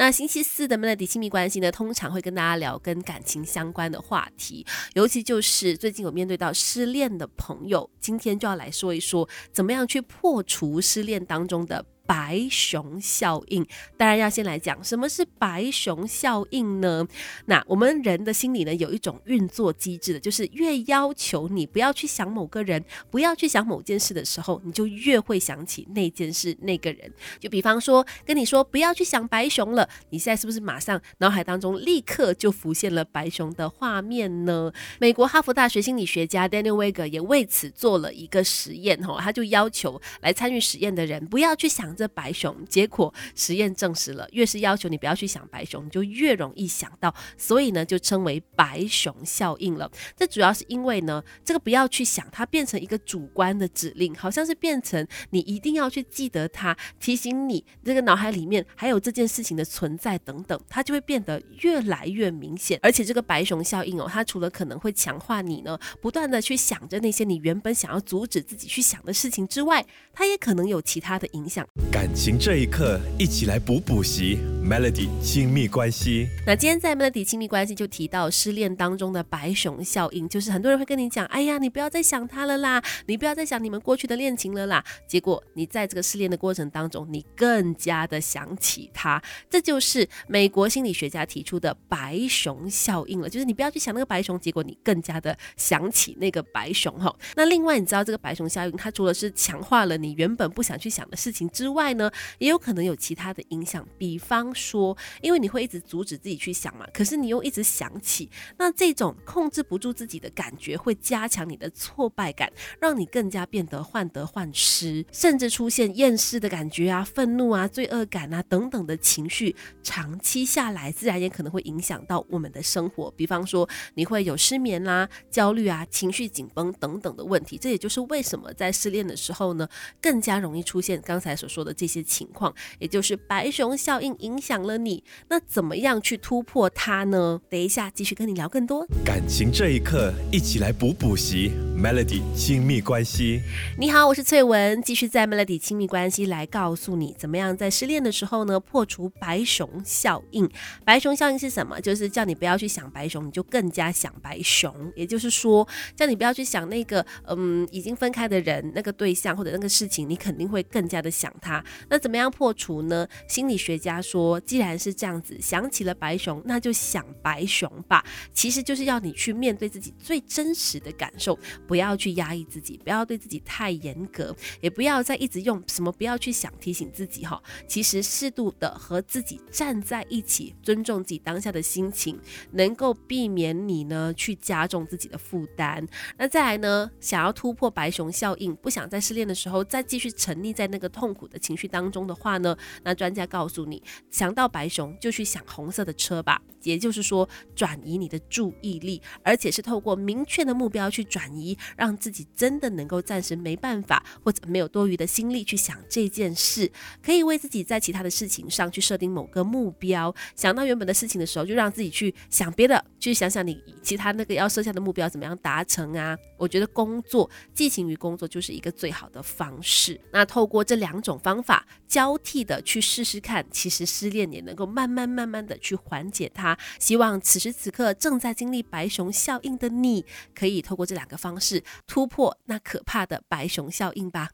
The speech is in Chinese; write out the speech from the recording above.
那星期四的 Melody 亲密关系呢，通常会跟大家聊跟感情相关的话题，尤其就是最近有面对到失恋的朋友，今天就要来说一说，怎么样去破除失恋当中的。白熊效应，当然要先来讲什么是白熊效应呢？那我们人的心里呢，有一种运作机制的，就是越要求你不要去想某个人，不要去想某件事的时候，你就越会想起那件事、那个人。就比方说，跟你说不要去想白熊了，你现在是不是马上脑海当中立刻就浮现了白熊的画面呢？美国哈佛大学心理学家 Daniel Weger 也为此做了一个实验，吼，他就要求来参与实验的人不要去想。这白熊，结果实验证实了，越是要求你不要去想白熊，你就越容易想到，所以呢，就称为白熊效应了。这主要是因为呢，这个不要去想，它变成一个主观的指令，好像是变成你一定要去记得它，提醒你这个脑海里面还有这件事情的存在等等，它就会变得越来越明显。而且这个白熊效应哦，它除了可能会强化你呢，不断的去想着那些你原本想要阻止自己去想的事情之外，它也可能有其他的影响。感情这一刻，一起来补补习。Melody 亲密关系。那今天在 Melody 亲密关系就提到失恋当中的白熊效应，就是很多人会跟你讲，哎呀，你不要再想他了啦，你不要再想你们过去的恋情了啦。结果你在这个失恋的过程当中，你更加的想起他，这就是美国心理学家提出的白熊效应了。就是你不要去想那个白熊，结果你更加的想起那个白熊哈。那另外你知道这个白熊效应，它除了是强化了你原本不想去想的事情之外，外呢，也有可能有其他的影响，比方说，因为你会一直阻止自己去想嘛，可是你又一直想起，那这种控制不住自己的感觉，会加强你的挫败感，让你更加变得患得患失，甚至出现厌世的感觉啊、愤怒啊、罪恶感啊等等的情绪，长期下来，自然也可能会影响到我们的生活。比方说，你会有失眠啦、焦虑啊、情绪紧绷等等的问题。这也就是为什么在失恋的时候呢，更加容易出现刚才所说的。这些情况，也就是白熊效应影响了你，那怎么样去突破它呢？等一下继续跟你聊更多感情这一刻，一起来补补习 Melody 亲密关系。你好，我是翠文，继续在 Melody 亲密关系来告诉你，怎么样在失恋的时候呢，破除白熊效应。白熊效应是什么？就是叫你不要去想白熊，你就更加想白熊。也就是说，叫你不要去想那个嗯已经分开的人、那个对象或者那个事情，你肯定会更加的想他。那怎么样破除呢？心理学家说，既然是这样子，想起了白熊，那就想白熊吧。其实就是要你去面对自己最真实的感受，不要去压抑自己，不要对自己太严格，也不要再一直用什么不要去想提醒自己哈。其实适度的和自己站在一起，尊重自己当下的心情，能够避免你呢去加重自己的负担。那再来呢，想要突破白熊效应，不想在失恋的时候再继续沉溺在那个痛苦的情。绪当中的话呢，那专家告诉你，想到白熊就去想红色的车吧。也就是说，转移你的注意力，而且是透过明确的目标去转移，让自己真的能够暂时没办法或者没有多余的心力去想这件事。可以为自己在其他的事情上去设定某个目标。想到原本的事情的时候，就让自己去想别的，去想想你其他那个要设下的目标怎么样达成啊？我觉得工作寄情于工作就是一个最好的方式。那透过这两种方方。法交替的去试试看，其实失恋也能够慢慢慢慢的去缓解它。希望此时此刻正在经历白熊效应的你，可以透过这两个方式突破那可怕的白熊效应吧。